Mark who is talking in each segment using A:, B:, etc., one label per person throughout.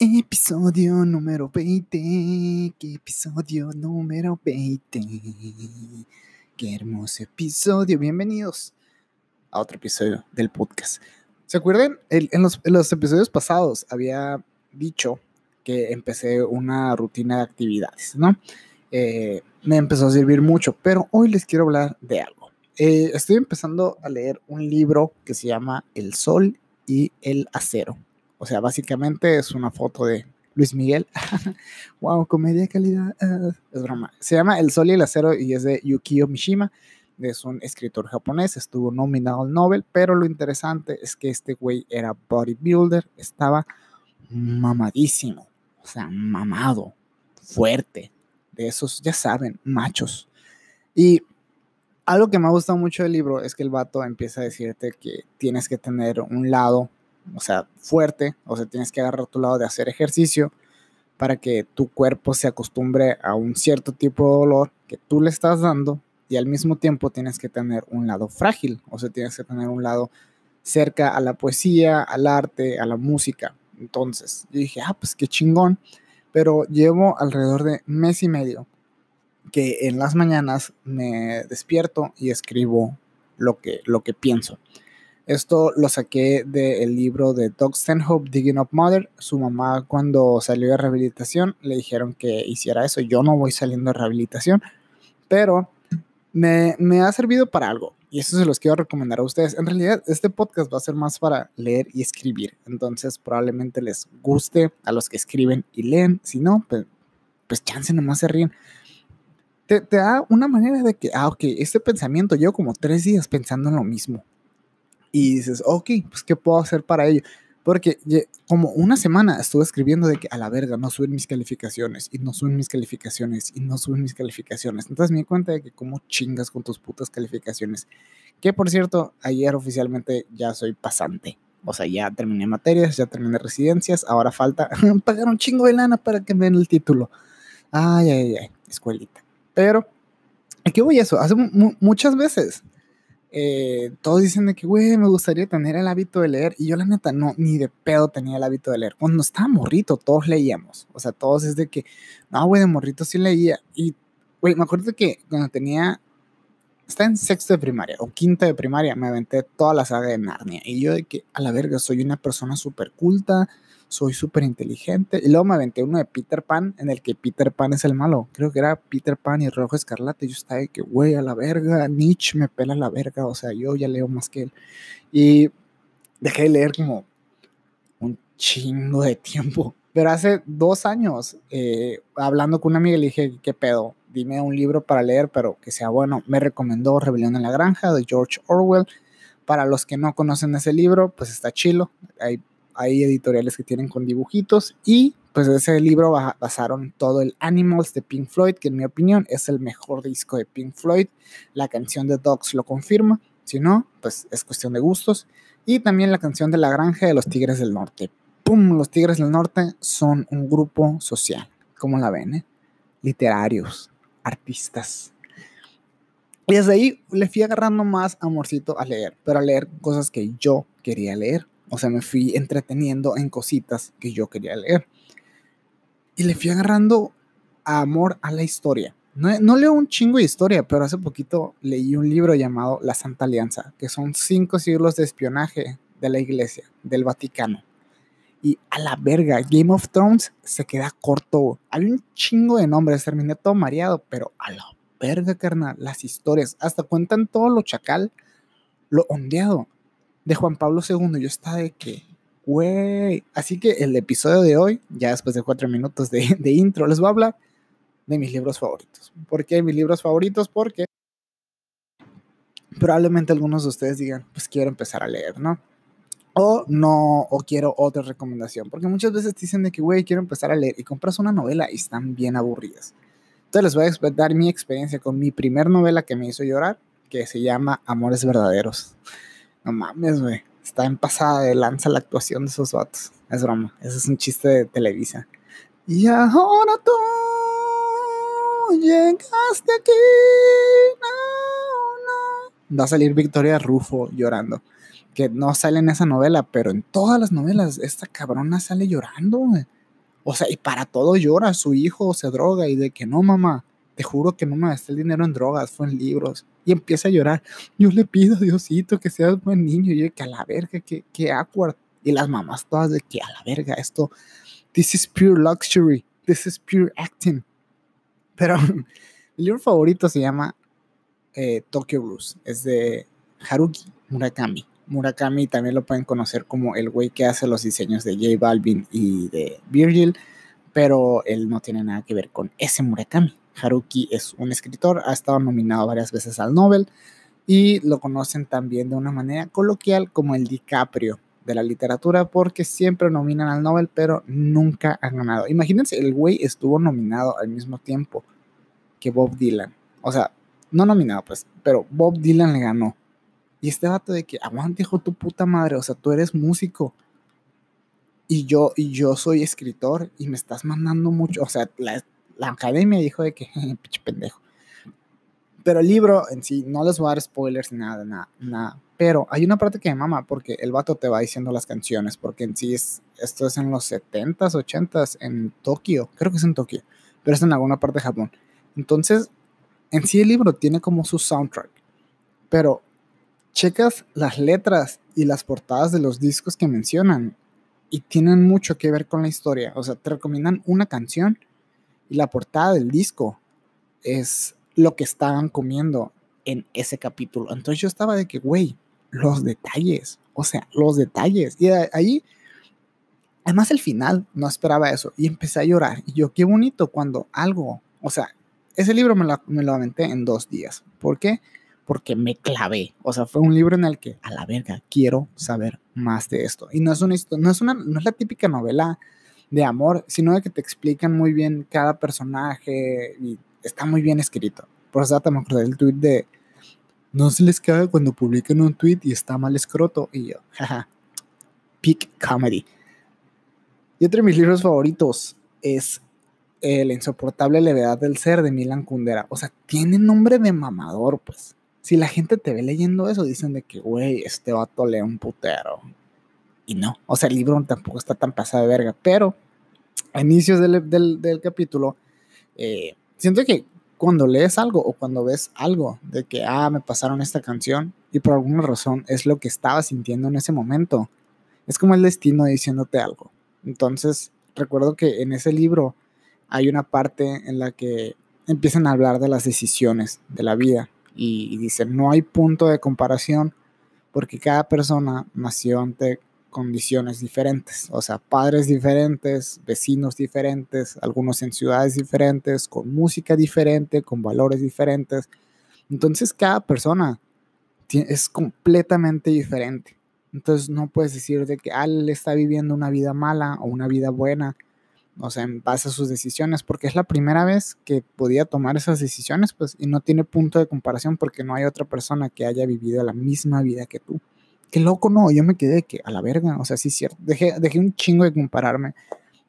A: Episodio número 20. ¿Qué episodio número 20? Qué hermoso episodio. Bienvenidos a otro episodio del podcast. ¿Se acuerdan? en, los, episodios pasados había dicho que empecé una rutina de actividades, ¿no? Eh, me empezó a servir mucho, pero hoy les quiero hablar de algo. Eh, estoy empezando a leer un libro que se llama El Sol y el Acero o sea, básicamente es una foto de Luis Miguel. wow, comedia de calidad. Es broma. Se llama El Sol y el Acero y es de Yukio Mishima. Es un escritor japonés, estuvo nominado al Nobel, pero lo interesante es que este güey era bodybuilder, estaba mamadísimo, o sea, mamado, fuerte, de esos, ya saben, machos. Y algo que me ha gustado mucho del libro es que el vato empieza a decirte que tienes que tener un lado o sea, fuerte, o sea, tienes que agarrar tu lado de hacer ejercicio para que tu cuerpo se acostumbre a un cierto tipo de dolor que tú le estás dando y al mismo tiempo tienes que tener un lado frágil, o sea, tienes que tener un lado cerca a la poesía, al arte, a la música. Entonces, yo dije, ah, pues qué chingón, pero llevo alrededor de mes y medio que en las mañanas me despierto y escribo lo que, lo que pienso. Esto lo saqué del libro de Doug Stanhope, Digging Up Mother. Su mamá cuando salió de rehabilitación le dijeron que hiciera eso. Yo no voy saliendo de rehabilitación, pero me, me, ha servido para algo. Y eso se los quiero recomendar a ustedes. En realidad, este podcast va a ser más para leer y escribir. Entonces, probablemente les guste a los que escriben y leen. Si no, pues, pues chance nomás se ríen. Te, da una manera de que, ah, ok, este pensamiento, yo como tres días pensando en lo mismo y dices, ok, pues ¿qué puedo hacer para ello? Porque como una semana estuve escribiendo de que a la verga no suben mis calificaciones y no suben mis calificaciones y no suben mis calificaciones. Entonces me di cuenta de que como chingas con tus putas calificaciones. Que por cierto, ayer oficialmente ya soy pasante. O sea, ya terminé materias, ya terminé residencias. Ahora falta pagar un chingo de lana para que me den el título. Ay, ay, ay, escuelita. Pero, ¿qué voy eso? Hace muchas veces eh, todos dicen de que, güey, me gustaría tener el hábito de leer. Y yo, la neta, no, ni de pedo tenía el hábito de leer. Cuando estaba morrito, todos leíamos. O sea, todos es de que, no, güey, de morrito sí leía. Y, güey, me acuerdo que cuando tenía, estaba en sexto de primaria o quinto de primaria, me aventé toda la saga de Narnia. Y yo, de que, a la verga, soy una persona súper culta soy súper inteligente. Y luego me aventé uno de Peter Pan, en el que Peter Pan es el malo. Creo que era Peter Pan y Rojo Escarlata. Y yo estaba de que, güey, a la verga, Nietzsche me pela la verga. O sea, yo ya leo más que él. Y dejé de leer como un chingo de tiempo. Pero hace dos años, eh, hablando con una amiga, le dije, ¿qué pedo? Dime un libro para leer, pero que sea bueno. Me recomendó Rebelión en la Granja de George Orwell. Para los que no conocen ese libro, pues está chilo. Hay editoriales que tienen con dibujitos y pues de ese libro basaron todo el Animals de Pink Floyd, que en mi opinión es el mejor disco de Pink Floyd. La canción de Dogs lo confirma, si no, pues es cuestión de gustos. Y también la canción de La Granja de los Tigres del Norte. ¡Pum! Los Tigres del Norte son un grupo social, como la ven, eh? Literarios, artistas. Y desde ahí le fui agarrando más amorcito a leer, pero a leer cosas que yo quería leer. O sea, me fui entreteniendo en cositas que yo quería leer. Y le fui agarrando amor a la historia. No, leo un chingo de historia, pero hace poquito leí un libro llamado La Santa Alianza, que son cinco siglos de espionaje de la iglesia, del Vaticano. Y a la verga, Game of Thrones se queda corto. Hay un chingo de nombres, terminé todo mareado, pero a la verga, carnal, las historias, hasta cuentan todo lo chacal, lo ondeado de Juan Pablo II. Yo estaba de que, güey. Así que el episodio de hoy, ya después de cuatro minutos de, intro, les voy a hablar de mis libros favoritos. ¿Por qué mis libros favoritos? Porque probablemente algunos de ustedes digan, pues quiero empezar a leer, ¿no? O no, o quiero otra recomendación. Porque muchas veces te dicen de que, güey, quiero empezar a leer y compras una novela y están bien aburridas. Entonces les voy a dar mi experiencia con mi primer novela que me hizo llorar, que se llama Amores Verdaderos. No mames, güey. Está en pasada de lanza la actuación de esos vatos. Es broma. Ese es un chiste de Televisa. Y ahora tú llegaste aquí. No, no. Va a salir Victoria Rufo llorando. Que no sale en esa novela, pero en todas las novelas esta cabrona sale llorando. O sea, y para todo llora, su hijo se droga y de que no, mamá, te juro que no me gasté el dinero en drogas, fue en libros. Y empieza a llorar. Yo le pido Diosito que seas buen niño. Y yo, que a la verga, que, que awkward. Y las mamás todas de que a la verga, esto, this is pure luxury, this is pure acting. Pero el libro favorito se llama eh, Tokyo Blues, es de Haruki Murakami. Murakami también lo pueden conocer como el güey que hace los diseños de J Balvin y de Virgil, pero él no tiene nada que ver con ese Murakami. Haruki es un escritor, ha estado nominado varias veces al Nobel y lo conocen también de una manera coloquial como el DiCaprio de la literatura porque siempre nominan al Nobel pero nunca han ganado. Imagínense, el güey estuvo nominado al mismo tiempo que Bob Dylan. O sea, no nominado pues, pero Bob Dylan le ganó. Y este vato de que, aguante, hijo tu puta madre, o sea, tú eres músico. Y yo, y yo soy escritor y me estás mandando mucho, o sea, la, la academia dijo de que, pinche pendejo. Pero el libro en sí, no les voy a dar spoilers ni nada, nada, nada. Pero hay una parte que me mama porque el vato te va diciendo las canciones, porque en sí es, esto es en los 70s, 80s, en Tokio, creo que es en Tokio, pero es en alguna parte de Japón. Entonces, en sí el libro tiene como su soundtrack, pero checas las letras y las portadas de los discos que mencionan y tienen mucho que ver con la historia. O sea, te recomiendan una canción y la portada del disco es lo que estaban comiendo en ese capítulo. Entonces yo estaba de que, güey, los detalles, o sea, los detalles. Y ahí, además el final, no esperaba eso. Y empecé a llorar. Y yo, qué bonito cuando algo, o sea, ese libro me lo, me lo aventé en dos días. ¿Por qué? Porque me clavé. O sea, fue un libro en el que, a la verga, quiero saber más de esto. Y no es, una, no es, una, no es la típica novela de amor, sino de que te explican muy bien cada personaje y está muy bien escrito. Por eso me acordé del tweet de no se les caga cuando publican un tweet y está mal escroto. Y yo, jaja, peak comedy. Y otro de mis libros favoritos es la insoportable levedad del ser de Milan Kundera. O sea, tiene nombre de mamador, pues. Si la gente te ve leyendo eso, dicen de que, güey, este vato lee un putero. Y no, o sea, el libro tampoco está tan pasado de verga. Pero a inicios del, del, capítulo, eh, siento que cuando lees algo o cuando ves algo de que, ah, me pasaron esta canción y por alguna razón es lo que estaba sintiendo en ese momento, es como el destino diciéndote algo. Entonces, recuerdo que en ese libro hay una parte en la que empiezan a hablar de las decisiones de la vida y, dicen, no hay punto de comparación porque cada persona nació ante condiciones diferentes, o sea, padres diferentes, vecinos diferentes, algunos en ciudades diferentes, con música diferente, con valores diferentes. Entonces cada persona es completamente diferente. Entonces no puedes decir de que ah, él está viviendo una vida mala o una vida buena o sea, en base a sus decisiones, porque es la primera vez que podía tomar esas decisiones, pues, y no tiene punto de comparación porque no hay otra persona que haya vivido la misma vida que tú. Qué loco, no, yo me quedé que a la verga, o sea, sí es cierto, dejé, dejé un chingo de compararme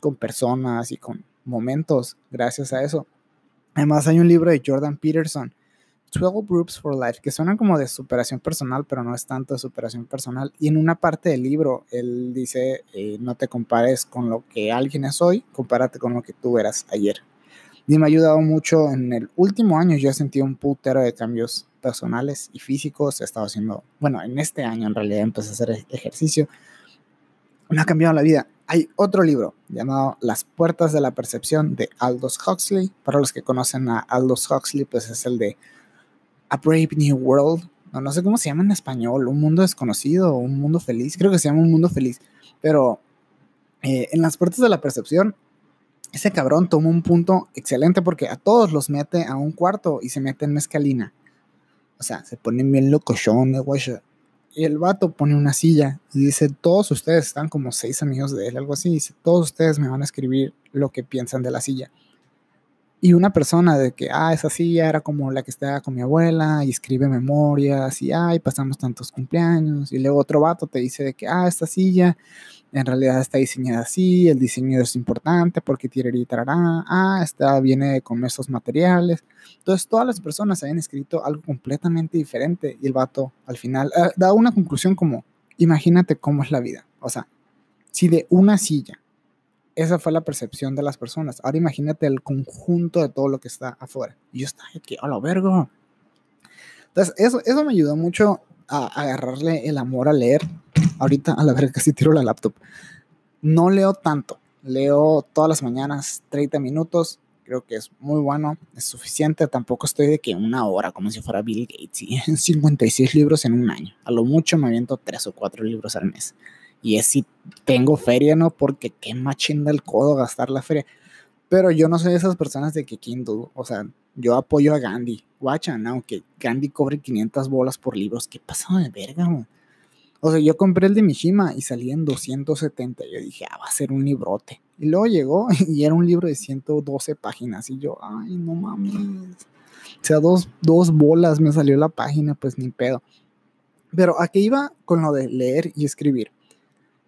A: con personas y con momentos gracias a eso. Además hay un libro de Jordan Peterson 12 Groups for Life, que suenan como de superación personal, pero no es tanto de superación personal. Y en una parte del libro, él dice, eh, no te compares con lo que alguien es hoy, compárate con lo que tú eras ayer. Y me ha ayudado mucho en el último año, yo he sentido un putero de cambios personales y físicos, he estado haciendo, bueno, en este año en realidad empecé a hacer e-, ejercicio, me ha cambiado la vida. Hay otro libro llamado Las puertas de la percepción de Aldous Huxley. Para los que conocen a Aldous Huxley, pues es el de a Brave New World, no, no sé cómo se llama en español, Un Mundo Desconocido, Un Mundo Feliz, creo que se llama Un Mundo Feliz, pero eh, en las puertas de la percepción, ese cabrón toma un punto excelente porque a todos los mete a un cuarto y se mete en mezcalina. O sea, se ponen bien locochones, güey. Y el vato pone una silla y dice, todos ustedes están como seis amigos de él, algo así. Dice, todos ustedes me van a escribir lo que piensan de la silla y una persona de que, ah, esa silla era como la que estaba con mi abuela y escribe memorias y, ay, pasamos tantos cumpleaños. Y luego otro vato te dice de que, ah, esta silla en realidad está diseñada así, el diseño es importante porque y ah, esta viene con esos materiales. Entonces todas las personas habían escrito algo completamente diferente y el vato al final eh, da una conclusión como, imagínate cómo es la vida. O sea, si de una silla esa fue la percepción de las personas. Ahora imagínate el conjunto de todo lo que está afuera. Y yo estaba aquí, a la verga. Entonces, eso, eso me ayudó mucho a agarrarle el amor a leer. Ahorita, a la verga, casi tiro la laptop. No leo tanto. Leo todas las mañanas 30 minutos. Creo que es muy bueno, es suficiente. Tampoco estoy de que una hora, como si fuera Bill Gates, y 56 libros en un año. A lo mucho me aviento 3 o 4 libros al mes. Y es si tengo feria, ¿no? Porque qué machín del codo gastar la feria. Pero yo no soy de esas personas de que Kindle, o sea, yo apoyo a Gandhi. Guacha, aunque Gandhi cobre 500 bolas por libros, ¿qué pasa de verga, güey? O sea, yo compré el de Mishima y salí en 270. Yo dije, ah, va a ser un librote. Y luego llegó y era un libro de 112 páginas. Y yo, ay, no mames. O sea, dos, dos bolas me salió la página, pues ni pedo. Pero a qué iba con lo de leer y escribir.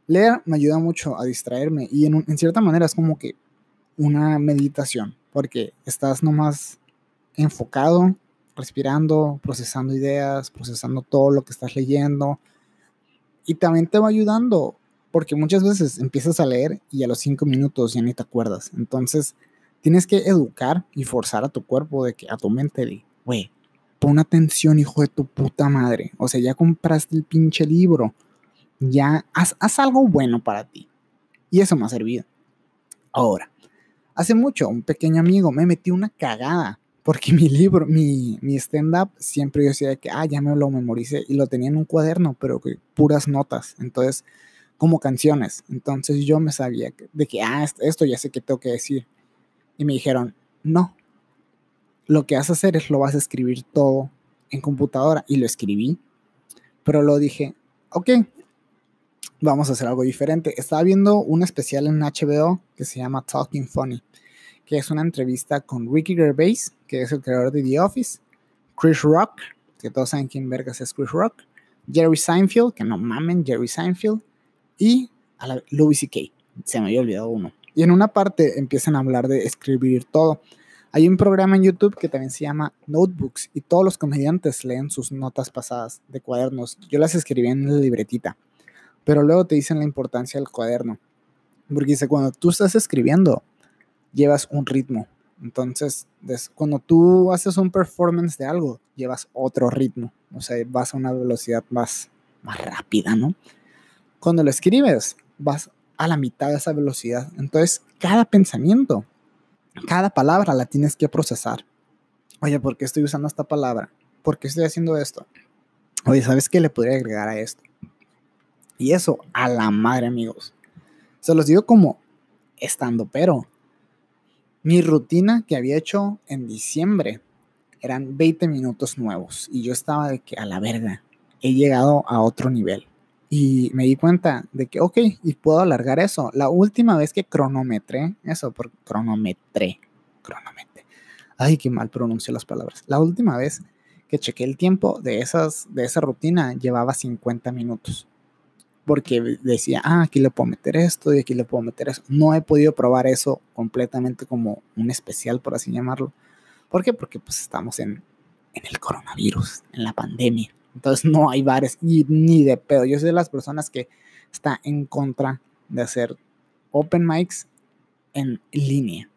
A: Leer me ayuda mucho a distraerme y en, en cierta manera es como que una meditación, porque estás nomás enfocado, respirando, procesando ideas, procesando todo lo que estás leyendo. Y también te va ayudando, porque muchas veces empiezas a leer y a los cinco minutos ya ni te acuerdas. Entonces, tienes que educar y forzar a tu cuerpo de que a tu mente de, güey, pon atención, hijo de tu puta madre. O sea, ya compraste el pinche libro ya haz, algo bueno para ti. Y eso me ha servido. Ahora, hace mucho un pequeño amigo me metió una cagada porque mi libro, mi, mi stand-up, siempre yo decía que, ah, ya me lo memoricé y lo tenía en un cuaderno, pero que puras notas, entonces, como canciones. Entonces yo me sabía de que, ah, esto ya sé que tengo que decir. Y me dijeron, no, lo que vas a hacer es lo vas a escribir todo en computadora. Y lo escribí, pero lo dije, ok, vamos a hacer algo diferente. Estaba viendo un especial en HBO que se llama Talking Funny, que es una entrevista con Ricky Gervais, que es el creador de The Office, Chris Rock, que todos saben quién vergas es Chris Rock, Jerry Seinfeld, que no mamen, Jerry Seinfeld, y a la Louis C.K., se me había olvidado uno. Y en una parte empiezan a hablar de escribir todo. Hay un programa en YouTube que también se llama Notebooks y todos los comediantes leen sus notas pasadas de cuadernos. Yo las escribí en la libretita. Pero luego te dicen la importancia del cuaderno. Porque dice, cuando tú estás escribiendo, llevas un ritmo. Entonces, cuando tú haces un performance de algo, llevas otro ritmo. O sea, vas a una velocidad más, más rápida, ¿no? Cuando lo escribes, vas a la mitad de esa velocidad. Entonces, cada pensamiento, cada palabra la tienes que procesar. Oye, ¿por qué estoy usando esta palabra? ¿Por qué estoy haciendo esto? Oye, ¿sabes qué le podría agregar a esto? Y eso a la madre, amigos. Se los digo como estando, pero mi rutina que había hecho en diciembre eran 20 minutos nuevos y yo estaba de que a la verga he llegado a otro nivel. Y me di cuenta de que, ok, y puedo alargar eso. La última vez que cronometré, eso, por cronometré, cronometré. Ay, qué mal pronuncio las palabras. La última vez que chequé el tiempo de, esas, de esa rutina llevaba 50 minutos porque decía, ah, aquí le puedo meter esto y aquí le puedo meter eso. No he podido probar eso completamente como un especial, por así llamarlo. ¿Por qué? Porque pues estamos en, en el coronavirus, en la pandemia. Entonces no hay bares ni de pedo. Yo soy de las personas que está en contra de hacer open mics en línea.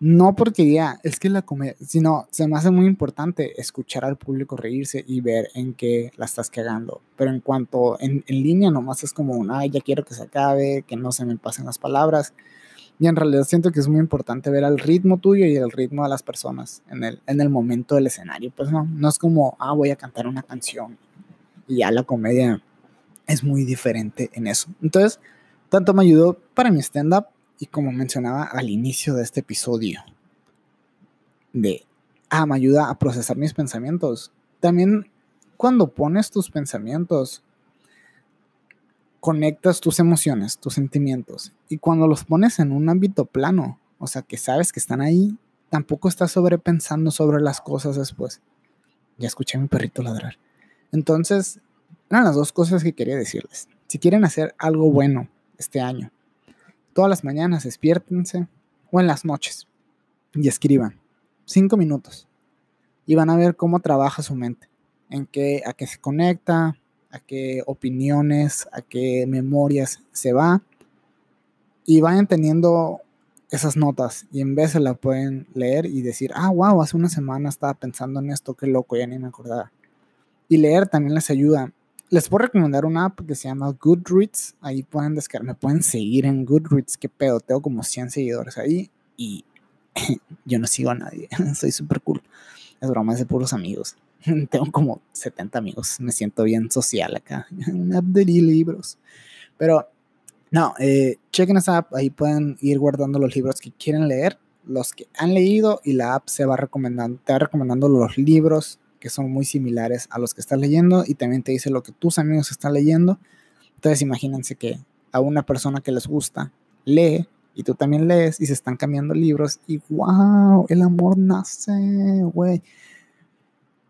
A: No porque ya, es que la comedia, sino se me hace muy importante escuchar al público reírse y ver en qué la estás cagando. Pero en cuanto en, en línea, nomás es como un, ay, ya quiero que se acabe, que no se me pasen las palabras. Y en realidad siento que es muy importante ver el ritmo tuyo y el ritmo de las personas en el, en el momento del escenario. Pues no, no es como, ah, voy a cantar una canción. Y ya la comedia es muy diferente en eso. Entonces, tanto me ayudó para mi stand-up y como mencionaba al inicio de este episodio, de, ah, me ayuda a procesar mis pensamientos. También cuando pones tus pensamientos, conectas tus emociones, tus sentimientos. Y cuando los pones en un ámbito plano, o sea, que sabes que están ahí, tampoco estás sobrepensando sobre las cosas después. Ya escuché a mi perrito ladrar. Entonces, eran las dos cosas que quería decirles. Si quieren hacer algo bueno este año, Todas las mañanas despiértense o en las noches y escriban cinco minutos y van a ver cómo trabaja su mente, en qué, a qué se conecta, a qué opiniones, a qué memorias se va y vayan teniendo esas notas y en vez se la pueden leer y decir, ah, wow, hace una semana estaba pensando en esto, qué loco, ya ni me acordaba. Y leer también les ayuda. Les puedo recomendar una app que se llama Goodreads. Ahí pueden descargar, me pueden seguir en Goodreads. Qué pedo, tengo como 100 seguidores ahí y yo no sigo a nadie. Soy súper cool. Es broma, es de puros amigos. tengo como 70 amigos. Me siento bien social acá. Una app de libros. Pero no, eh, chequen esa app, ahí pueden ir guardando los libros que quieren leer, los que han leído y la app se va recomendando, te va recomendando los libros que son muy similares a los que estás leyendo y también te dice lo que tus amigos están leyendo. Entonces imagínense que a una persona que les gusta lee y tú también lees y se están cambiando libros y wow, el amor nace, güey.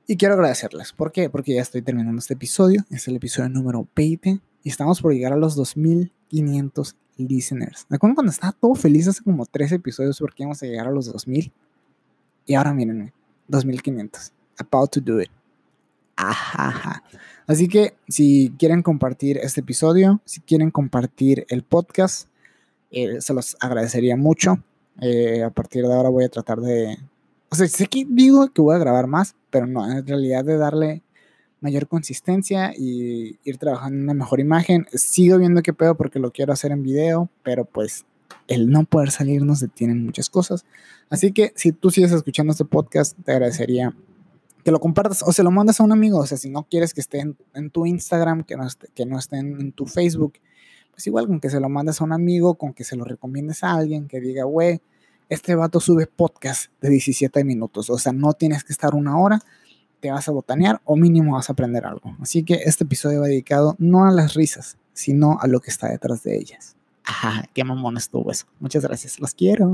A: Y quiero agradecerles. ¿Por qué? Porque ya estoy terminando este episodio. Es el episodio número 20 y estamos por llegar a los 2500 listeners. ¿Me acuerdo cuando estaba todo feliz hace como tres episodios porque íbamos a llegar a los 2000? Y ahora mírenme, 2500. About to do it. Ajá. Así que si quieren compartir este episodio, si quieren compartir el podcast, eh, se los agradecería mucho. Eh, a partir de ahora voy a tratar de... O sea, sé que digo que voy a grabar más, pero no, en realidad de darle mayor consistencia y ir trabajando en una mejor imagen. Sigo viendo qué pedo porque lo quiero hacer en video, pero pues el no poder salir nos detiene muchas cosas. Así que si tú sigues escuchando este podcast, te agradecería que lo compartas o se lo mandas a un amigo. O sea, si no quieres que esté en, tu Instagram, que no esté, que no esté en, tu Facebook, pues igual con que se lo mandes a un amigo, con que se lo recomiendes a alguien, que diga, güey, este vato sube podcast de 17 minutos. O sea, no tienes que estar una hora te vas a botanear o mínimo vas a aprender algo. Así que este episodio va dedicado no a las risas, sino a lo que está detrás de ellas. Ajá, qué mamón estuvo eso. Muchas gracias, los quiero.